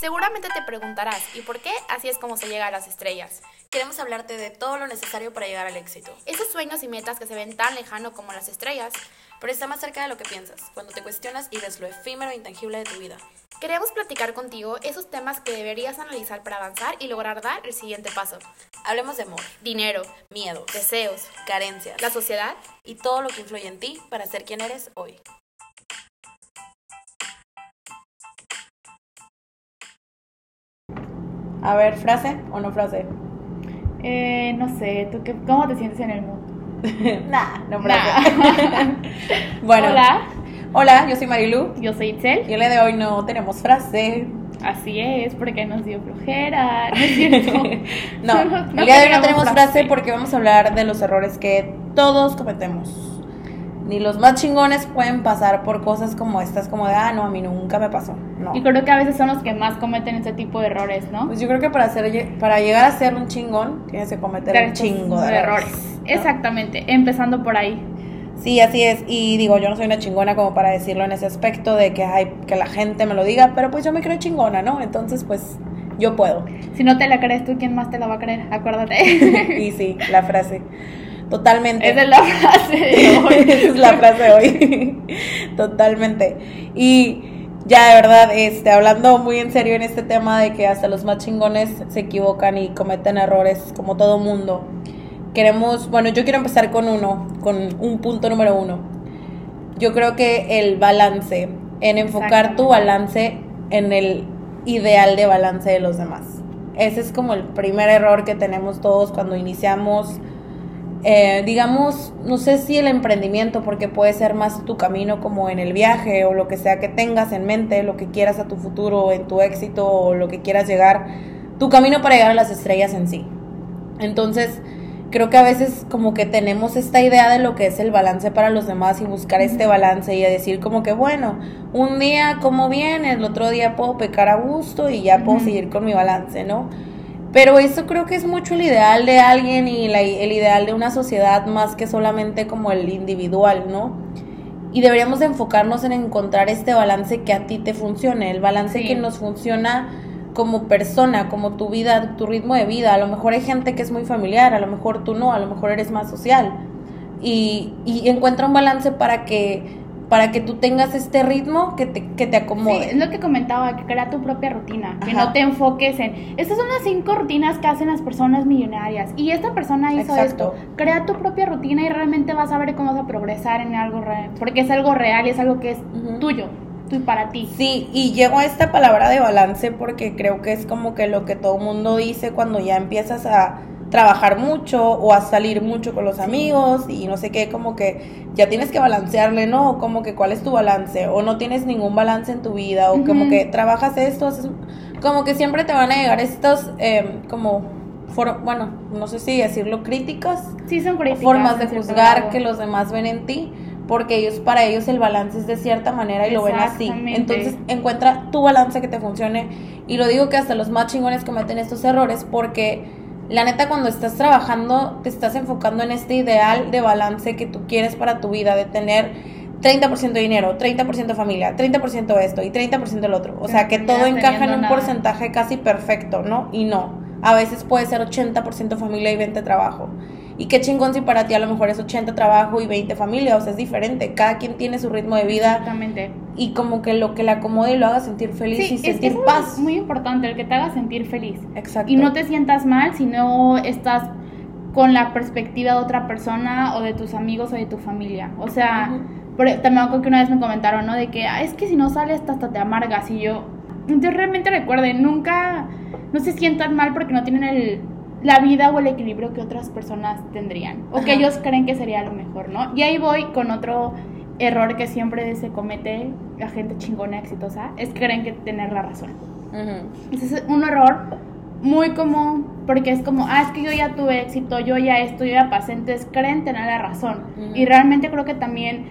Seguramente te preguntarás, ¿y por qué así es como se llega a las estrellas? Queremos hablarte de todo lo necesario para llegar al éxito. Esos sueños y metas que se ven tan lejano como las estrellas, pero está más cerca de lo que piensas, cuando te cuestionas y ves lo efímero e intangible de tu vida. Queremos platicar contigo esos temas que deberías analizar para avanzar y lograr dar el siguiente paso. Hablemos de amor, dinero, miedos, deseos, carencias, la sociedad y todo lo que influye en ti para ser quien eres hoy. A ver, ¿frase o no frase? Eh, no sé, ¿tú qué, cómo te sientes en el mundo? nah, no frase. bueno. Hola. Hola, yo soy Marilu. Yo soy Itzel. Y el día de hoy no tenemos frase. Así es, porque nos dio flojera, ¿no es cierto? no, el día de hoy no tenemos frase porque vamos a hablar de los errores que todos cometemos ni los más chingones pueden pasar por cosas como estas, como de, ah, no, a mí nunca me pasó. No. Y creo que a veces son los que más cometen este tipo de errores, ¿no? Pues yo creo que para, hacer, para llegar a ser un chingón tienes que cometer un chingo de, errores. Exactamente, empezando por ahí. Sí, así es. Y digo, yo no soy una chingona como para decirlo en ese aspecto de que, ay, que la gente me lo diga, pero pues yo me creo chingona, ¿no? Entonces, pues yo puedo. Si no te la crees tú, ¿quién más te la va a creer? Acuérdate. y sí, la frase. Totalmente. Esa es la frase de hoy. Esa es la frase de hoy. Totalmente. Y ya de verdad, este, hablando muy en serio en este tema de que hasta los más chingones se equivocan y cometen errores, como todo mundo. Queremos, bueno, yo quiero empezar con uno, con un punto número uno. Yo creo que el balance, en enfocar tu balance en el ideal de balance de los demás. Ese es como el primer error que tenemos todos cuando iniciamos eh, digamos, no sé si el emprendimiento, porque puede ser más tu camino como en el viaje o lo que sea que tengas en mente, lo que quieras a tu futuro, en tu éxito o lo que quieras llegar, tu camino para llegar a las estrellas en sí. Entonces, creo que a veces como que tenemos esta idea de lo que es el balance para los demás y buscar este balance y decir como que bueno, un día como bien, el otro día puedo pecar a gusto y ya puedo seguir con mi balance, ¿no? Pero eso creo que es mucho el ideal de alguien y el ideal de una sociedad más que solamente como el individual, ¿no? Y deberíamos de enfocarnos en encontrar este balance que a ti te funcione, el balance que nos funciona como persona, como tu vida, tu ritmo de vida. A lo mejor hay gente que es muy familiar, a lo mejor tú no, a lo mejor eres más social. Y, y encuentra un balance para que para que tú tengas este ritmo que te, que te acomode. Sí, es lo que comentaba, que crea tu propia rutina, que no te enfoques en, estas son las cinco rutinas que hacen las personas millonarias y esta persona hizo esto. Crea tu propia rutina y realmente vas a ver cómo vas a progresar en algo real, porque es algo real y es algo que es tuyo. Y para ti. Sí, y llego a esta palabra de balance porque creo que es como que lo que todo mundo dice cuando ya empiezas a, trabajar mucho o a salir mucho con los amigos y no sé qué, como que ya tienes que balancearle, ¿no? Como que cuál es tu balance o no tienes ningún balance en tu vida o como que trabajas esto, haces, como que siempre te van a llegar estos em, como, bueno, no sé si decirlo, críticas. Sí, son críticas. Formas de juzgar que los demás ven en ti porque ellos para ellos el balance es de cierta manera y lo ven así. Entonces encuentra tu balance que te funcione y lo digo que hasta los más chingones cometen estos errores porque la neta, cuando estás trabajando, te estás enfocando en este ideal de balance que tú quieres para tu vida, de tener 30% de dinero, 30% familia, 30% esto y 30% el otro. O sea, que todo encaja en un porcentaje casi perfecto, ¿no? Y no. A veces puede ser 80% familia y 20 trabajo. Y qué chingón si para ti a lo mejor es 80 trabajo y 20 familia, o sea, es diferente. Cada quien tiene su ritmo de vida. Exactamente. Y como que lo que la acomode y lo haga sentir feliz y sentir paz. Es muy importante, el que te haga sentir feliz. Exacto. Y no te sientas mal si no estás con la perspectiva de otra persona o de tus amigos o de tu familia. O sea, también acuerdo que una vez me comentaron, ¿no? De que es que si no sales hasta te amargas y yo... Entonces realmente recuerden, nunca, no se sientan mal porque no tienen el la vida o el equilibrio que otras personas tendrían o que ellos creen que sería lo mejor, ¿no? Y ahí voy con otro error que siempre se comete la gente chingona exitosa, es que creen que tener la razón. es un error muy común porque es como, ah, es que yo ya tuve éxito, yo ya esto, yo ya pasé, entonces creen tener la razón. Y realmente creo que también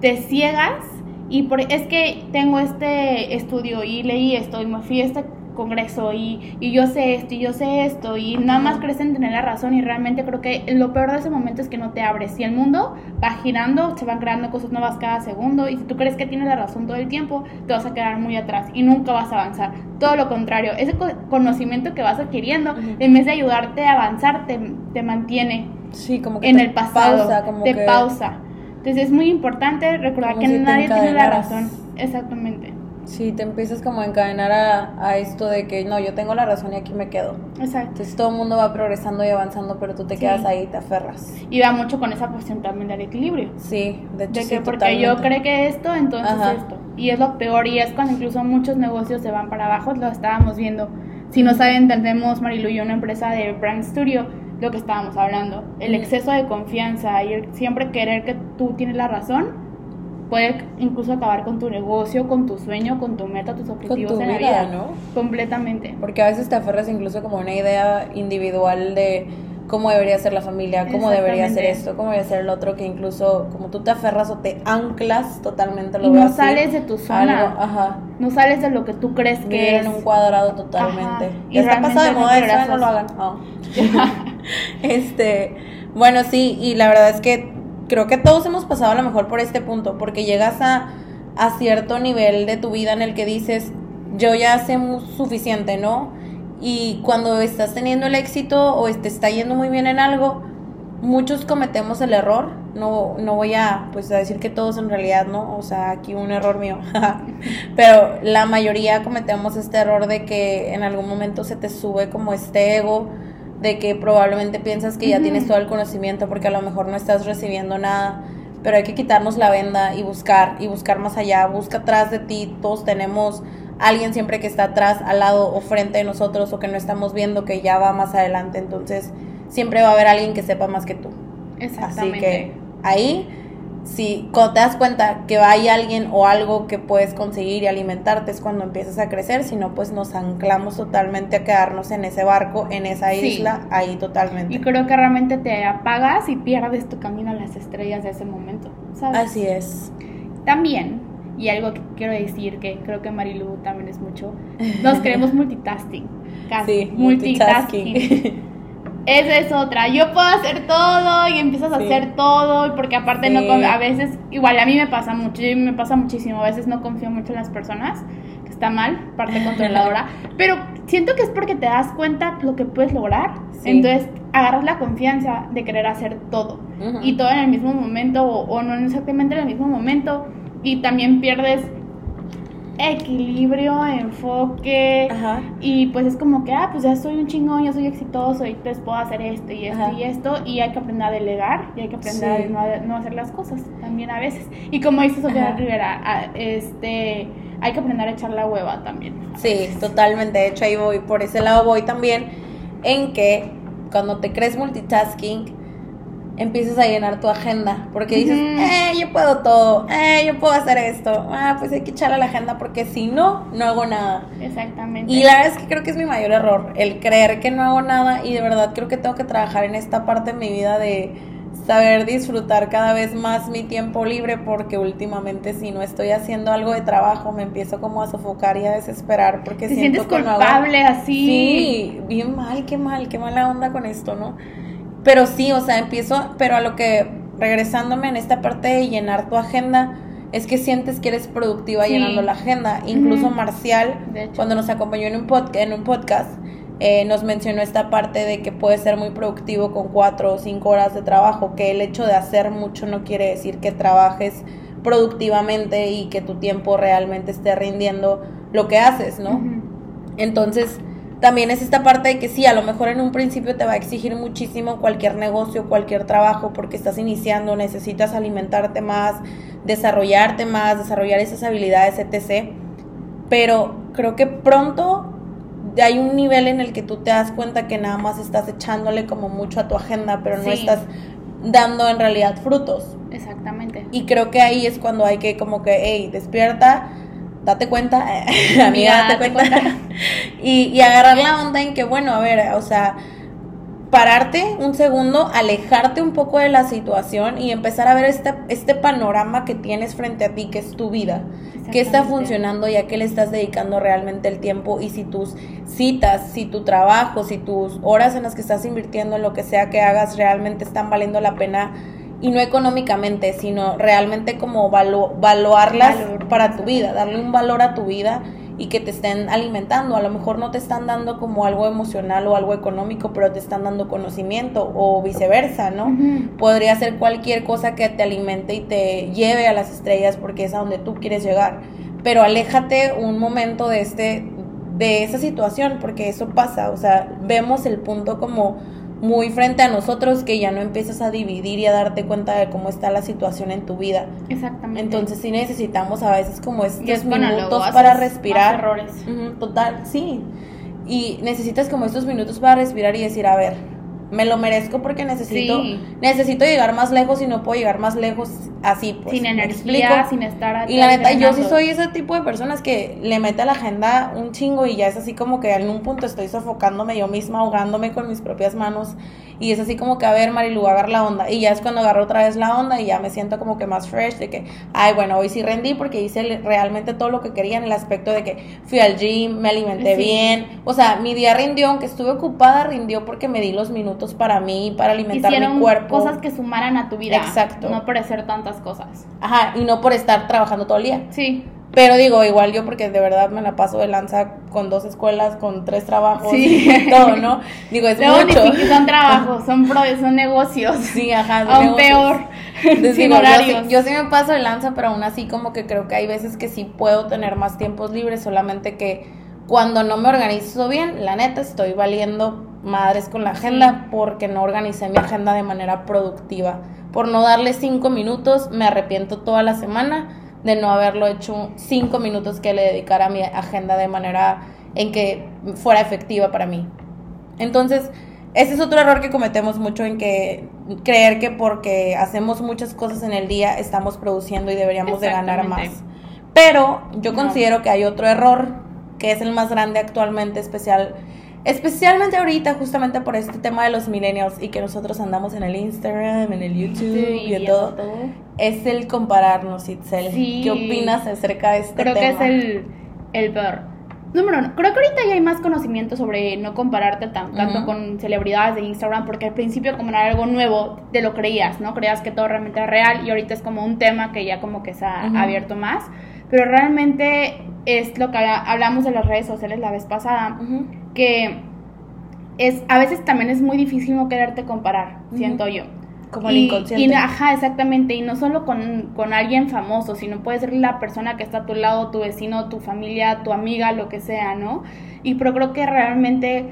te ciegas y por, es que tengo este estudio y leí esto y me fui a este congreso y, y, yo sé esto y yo sé esto y nada más crees en tener la razón y realmente creo que lo peor de ese momento es que no te abres. Si el mundo va girando, se van creando cosas nuevas cada segundo y si tú crees que tienes la razón todo el tiempo, te vas a quedar muy atrás y nunca vas a avanzar. Todo lo contrario, ese conocimiento que vas adquiriendo, en vez de ayudarte a avanzar, te, te mantiene sí, como en el pasado, te pausa. Entonces es muy importante recordar que nadie tiene la razón. Exactamente. Sí, te empiezas como a encadenar a, esto de que no, yo tengo la razón y aquí me quedo. Exacto. Entonces todo el mundo va progresando y avanzando, pero tú te quedas ahí y te aferras. Y va mucho con esa cuestión también del equilibrio. Sí, de hecho. De que porque yo creo que esto, entonces esto. Y es lo peor y es cuando incluso muchos negocios se van para abajo, lo estábamos viendo. Si no saben, tenemos Marilu y una empresa de Brand Studio, lo que estábamos hablando. El exceso de confianza y el siempre querer que tú tienes la razón puede incluso acabar con tu negocio, con tu sueño, con tu meta, tus objetivos en la vida, ¿no? Completamente. Porque a veces te aferras incluso como una idea individual de cómo debería ser la familia, cómo debería ser esto, cómo debería ser el otro, que incluso como tú te aferras o te anclas totalmente lo y no sales de tu zona, ajá. no sales de lo que tú crees que es en un cuadrado totalmente. Y, está pasado de moda eso, no lo hagan. este, bueno, sí, y la verdad es que creo que todos hemos pasado a lo mejor por este punto, porque llegas a, a cierto nivel de tu vida en el que dices, yo ya sé suficiente, ¿no? Y cuando estás teniendo el éxito o te está yendo muy bien en algo, muchos cometemos el error. No, no voy a, pues, decir que todos en realidad, ¿no? O sea, aquí un error mío. Pero la mayoría cometemos este error de que en algún momento se te sube como este ego de que probablemente piensas que ya tienes todo el conocimiento porque a lo mejor no estás recibiendo nada, pero hay que quitarnos la venda y buscar y buscar más allá, busca atrás de ti, todos tenemos alguien siempre que está atrás, al lado o frente de nosotros o que no estamos viendo que ya va más adelante, entonces siempre va a haber alguien que sepa más que tú. Exactamente. Así que ahí si cuando te das cuenta que hay alguien o algo que puedes conseguir y alimentarte es cuando empiezas a crecer, si no pues nos anclamos totalmente a quedarnos en ese barco, en esa isla, ahí totalmente. Y creo que realmente te apagas y pierdes tu camino a las estrellas de ese momento, ¿sabes? Así es. También, y algo que quiero decir que creo que Marilu también es mucho, nos queremos multitasking. Casi, multitasking. Esa es otra. Yo puedo hacer todo y empiezas a hacer todo porque aparte no a veces igual a mí me pasa mucho, me pasa muchísimo, a veces no confío mucho en las personas, que está mal, parte controladora, pero siento que es porque te das cuenta lo que puedes lograr. Entonces, agarras la confianza de querer hacer todo y todo en el mismo momento o, o no exactamente en el mismo momento y también pierdes equilibrio, enfoque y pues es como que, ah, pues ya soy un chingón, ya soy exitoso y pues puedo hacer esto y esto y esto y hay que aprender a delegar y hay que aprender a no, hacer las cosas también a veces. Y como dice Sofía Rivera, este, hay que aprender a echar la hueva también. Sí, totalmente, de hecho ahí voy, por ese lado voy también en que cuando te crees multitasking, empiezas a llenar tu agenda, porque dices, eh, yo puedo todo, eh, yo puedo hacer esto, ah, pues hay que echarle a la agenda porque si no, no hago nada. Exactamente. Y la verdad es que creo que es mi mayor error, el creer que no hago nada y de verdad creo que tengo que trabajar en esta parte de mi vida de saber disfrutar cada vez más mi tiempo libre porque últimamente si no estoy haciendo algo de trabajo me empiezo como a sofocar y a desesperar porque Te sientes culpable así. Sí, bien mal, qué mal, qué mala onda con esto, ¿no? Pero sí, o sea, empiezo, pero a lo que, regresándome en esta parte de llenar tu agenda, es que sientes que eres productiva llenando la agenda. Incluso Marcial, cuando nos acompañó en un, en un podcast, eh, nos mencionó esta parte de que puedes ser muy productivo con cuatro o cinco horas de trabajo, que el hecho de hacer mucho no quiere decir que trabajes productivamente y que tu tiempo realmente esté rindiendo lo que haces, ¿no? Entonces, también es esta parte de que sí, a lo mejor en un principio te va a exigir muchísimo cualquier negocio, cualquier trabajo, porque estás iniciando, necesitas alimentarte más, desarrollarte más, desarrollar esas habilidades, etc. Pero creo que pronto hay un nivel en el que tú te das cuenta que nada más estás echándole como mucho a tu agenda, pero no estás dando en realidad frutos. Exactamente. Y creo que ahí es cuando hay que como que, hey, despierta, date cuenta, amiga, date, cuenta. y, y agarrar la onda en que, bueno, a ver, o sea, pararte un segundo, alejarte un poco de la situación y empezar a ver este, este panorama que tienes frente a ti, que es tu vida, qué está funcionando y a qué le estás dedicando realmente el tiempo y si tus citas, si tu trabajo, si tus horas en las que estás invirtiendo en lo que sea que hagas realmente están valiendo la pena y no económicamente, sino realmente como valuarlas para tu vida, darle un valor a tu vida y que te estén alimentando. A lo mejor no te están dando como algo emocional o algo económico, pero te están dando conocimiento o viceversa, ¿no? Podría ser cualquier cosa que te alimente y te lleve a las estrellas porque es a donde tú quieres llegar. Pero aléjate un momento de este de esa situación porque eso pasa, o sea, vemos el punto como muy frente a nosotros que ya no empiezas a dividir y a darte cuenta de cómo está la situación en tu vida. Exactamente. Entonces sí necesitamos a veces como estos minutos para respirar. Errores. total, sí. Y necesitas como estos minutos para respirar y decir, a ver, me lo merezco porque necesito necesito llegar más lejos y no puedo llegar más lejos así pues. Sin energía sin estar y la neta yo sí soy ese tipo de personas que le mete a la agenda un chingo y ya es así como que en un punto estoy sofocándome yo misma ahogándome con mis propias manos y es así como que, a ver, Marilu, agarra la onda. Y ya es cuando agarro otra vez la onda y ya me siento como que más fresh, de que, ay, bueno, hoy sí rendí porque hice realmente todo lo que quería en el aspecto de que fui al gym, me alimenté bien. O sea, mi día rindió, aunque estuve ocupada, rindió porque me di los minutos para mí, para alimentar mi cuerpo. cosas que sumaran a tu vida. Exacto. No por hacer tantas cosas. Ajá, y no por estar trabajando todo el día. Sí. Pero digo, igual yo porque de verdad me la paso de lanza con dos escuelas, con tres trabajos y todo, ¿no? Digo, es mucho. son trabajos, son, son negocios. Sí, ajá. Aún peor. sin horarios. Yo, sí me paso de lanza, pero aún así como que creo que hay veces que sí puedo tener más tiempos libres, solamente que cuando no me organizo bien, la neta estoy valiendo madres con la agenda porque no organicé mi agenda de manera productiva. Por no darle cinco minutos, me arrepiento toda la semana de no haberlo hecho cinco minutos que le dedicara a mi agenda de manera en que fuera efectiva para mí. Entonces, ese es otro error que cometemos mucho en que creer que porque hacemos muchas cosas en el día estamos produciendo y deberíamos de ganar más. Pero yo considero que hay otro error que es el más grande actualmente, especial Especialmente ahorita, justamente por este tema de los millennials y que nosotros andamos en el Instagram, en el YouTube y en todo, es el compararnos, Itzel. ¿Qué opinas acerca de este creo tema? Creo que es el, el peor. Número uno, creo que ahorita ya hay más conocimiento sobre no compararte tan, tanto con celebridades de Instagram, porque al principio como era algo nuevo, te lo creías, ¿no? Creías que todo realmente era real y ahorita es como un tema que ya como que se ha abierto más. Pero realmente es lo que hablamos de las redes sociales la vez pasada, que es a veces también es muy difícil no quererte comparar, siento yo. Como el inconsciente. ajá, exactamente. Y no solo con, con, alguien famoso, sino puede ser la persona que está a tu lado, tu vecino, tu familia, tu amiga, lo que sea, ¿no? Y pero creo que realmente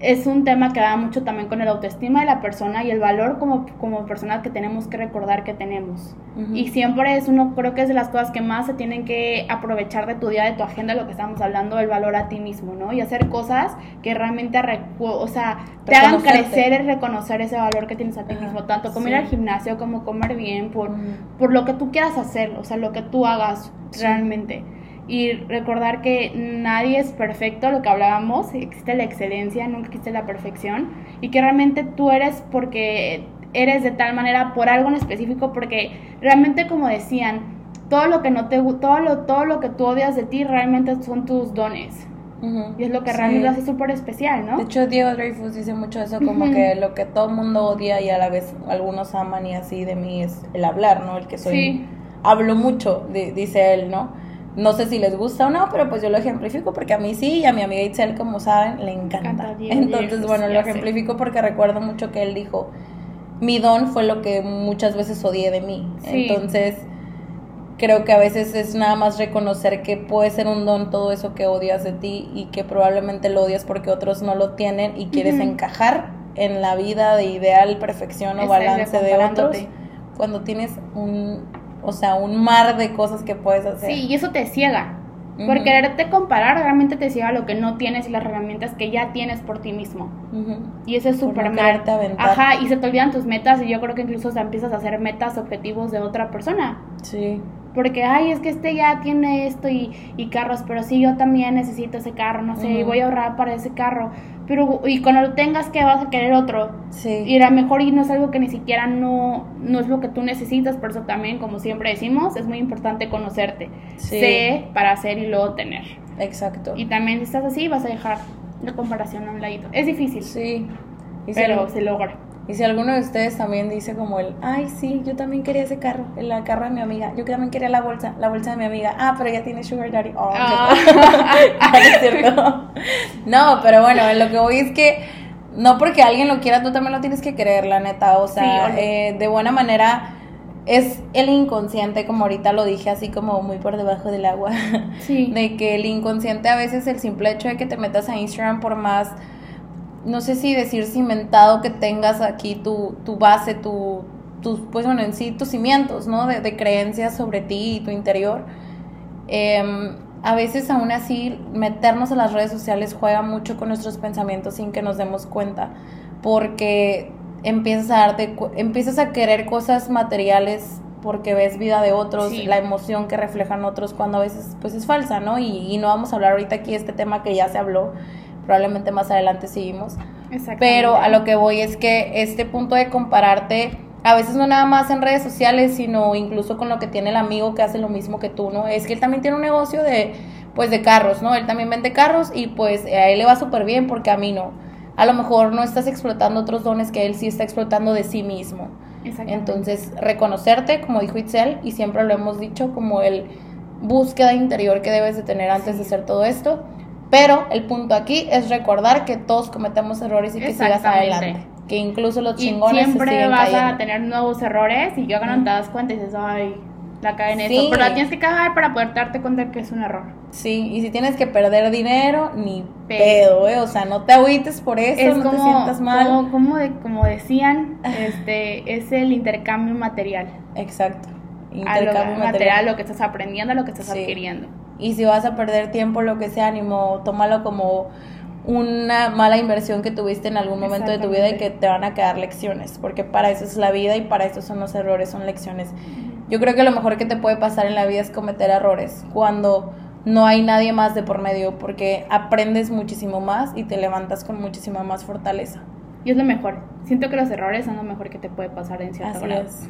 es un tema que va mucho también con el autoestima de la persona y el valor como, como persona que tenemos que recordar que tenemos. Y siempre es uno, creo que es de las cosas que más se tienen que aprovechar de tu día, de tu agenda, lo que estamos hablando, el valor a ti mismo, ¿no? Y hacer cosas que realmente, o sea, te hagan crecer y reconocer ese valor que tienes a ti mismo, tanto como ir al gimnasio como comer bien, por, por lo que tú quieras hacer, o sea, lo que tú hagas realmente y recordar que nadie es perfecto, lo que hablábamos, existe la excelencia, nunca existe la perfección y que realmente tú eres porque eres de tal manera por algo en específico porque realmente como decían, todo lo que no te todo lo todo lo que tú odias de ti realmente son tus dones. Y es lo que realmente lo hace súper especial, ¿no? De hecho, Diego Dreyfus dice mucho eso, como que lo que todo el mundo odia y a la vez algunos aman y así de mí es el hablar, ¿no? El que soy... Hablo mucho, dice él, ¿no? No sé si les gusta o no, pero pues yo lo ejemplifico porque a mí sí y a mi amiga Itzel, como saben, le encanta. Entonces, bueno, lo ejemplifico porque recuerdo mucho que él dijo, mi don fue lo que muchas veces odié de mí. Entonces, creo que a veces es nada más reconocer que puede ser un don todo eso que odias de ti y que probablemente lo odias porque otros no lo tienen y quieres encajar en la vida de ideal, perfección o balance de otros cuando tienes un o sea, un mar de cosas que puedes hacer. Sí, y eso te ciega. Por quererte comparar, realmente te ciega lo que no tienes y las herramientas que ya tienes por ti mismo. Y eso es súper mal. Ajá, y se te olvidan tus metas y yo creo que incluso te empiezas a hacer metas, objetivos de otra persona. Sí. Porque, ay, es que este ya tiene esto y, y carros, pero sí, yo también necesito ese carro, no sé, voy a ahorrar para ese carro. Pero, y cuando lo tengas, que vas a querer otro? Sí. Y a lo mejor y no es algo que ni siquiera no, no es lo que tú necesitas, por eso también, como siempre decimos, es muy importante conocerte. Sé para hacer y luego tener. Exacto. Y también si estás así, vas a dejar la comparación a un ladito. Es difícil. Sí. pero se logra. Y si alguno de ustedes también dice como el, ay, sí, yo también quería ese carro, el carro de mi amiga, yo también quería la bolsa, la bolsa de mi amiga, ah, pero ya tiene Sugar Daddy. Oh, ah. no, pero bueno, lo que voy es que no porque alguien lo quiera, tú también lo tienes que creer, la neta. O sea, eh, de buena manera es el inconsciente, como ahorita lo dije, así como muy por debajo del agua. Sí. De que el inconsciente a veces el simple hecho de que te metas a Instagram por más no sé si decir cimentado que tengas aquí tu, tu base, tu, tus, pues bueno, en sí tus cimientos, ¿no? De, creencias sobre ti y tu interior. Em, a veces aún así meternos a las redes sociales juega mucho con nuestros pensamientos sin que nos demos cuenta, porque empiezas a, darte, empiezas a querer cosas materiales porque ves vida de otros, la emoción que reflejan otros cuando a veces pues es falsa, ¿no? Y, y no vamos a hablar ahorita aquí de este tema que ya se habló, probablemente más adelante seguimos. Pero a lo que voy es que este punto de compararte, a veces no nada más en redes sociales, sino incluso con lo que tiene el amigo que hace lo mismo que tú, ¿no? Es que él también tiene un negocio de, pues, de carros, ¿no? Él también vende carros y pues a él le va súper bien porque a mí no. A lo mejor no estás explotando otros dones que él sí está explotando de sí mismo. Entonces, reconocerte, como dijo Itzel, y siempre lo hemos dicho, como el búsqueda interior que debes de tener antes de hacer todo esto pero el punto aquí es recordar que todos cometemos errores y que sigas adelante. Que incluso los chingones. Y siempre vas a tener nuevos errores y yo no te das cuenta y dices, ay, la cae en eso. Pero la tienes que cagar para poder darte cuenta que es un error. Sí, y si tienes que perder dinero, ni pedo, ¿eh? O sea, no te agüites por eso, no te sientas mal. Como, como, de, como decían, este, es el intercambio material. Exacto. Intercambio material, material, lo que estás aprendiendo, lo que estás adquiriendo. Y si vas a perder tiempo, lo que sea, ánimo, tómalo como una mala inversión que tuviste en algún momento de tu vida y que te van a quedar lecciones, porque para eso es la vida y para eso son los errores, son lecciones. Yo creo que lo mejor que te puede pasar en la vida es cometer errores cuando no hay nadie más de por medio, porque aprendes muchísimo más y te levantas con muchísima más fortaleza. Y es lo mejor. Siento que los errores son lo mejor que te puede pasar en cierta Así Es.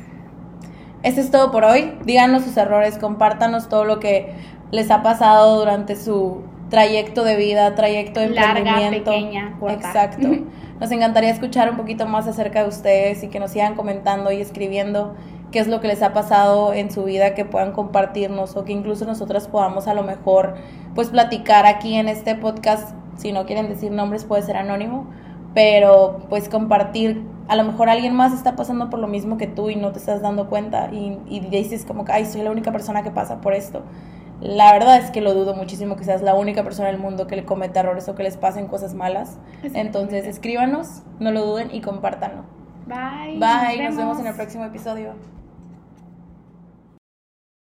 Esto es todo por hoy. Díganos sus errores, compártanos todo lo que les ha pasado durante su trayecto de vida, trayecto de Larga, pequeña, Exacto. Nos encantaría escuchar un poquito más acerca de ustedes y que nos sigan comentando y escribiendo qué es lo que les ha pasado en su vida, que puedan compartirnos o que incluso nosotras podamos a lo mejor pues platicar aquí en este podcast. Si no quieren decir nombres puede ser anónimo, pero pues compartir. A lo mejor alguien más está pasando por lo mismo que tú y no te estás dando cuenta y, y dices como que, ay, soy la única persona que pasa por esto. La verdad es que lo dudo muchísimo que seas la única persona en el mundo que le cometa errores o que les pasen cosas malas. Entonces escríbanos, no lo duden y compártanlo. Bye. Bye, nos vemos en el próximo episodio.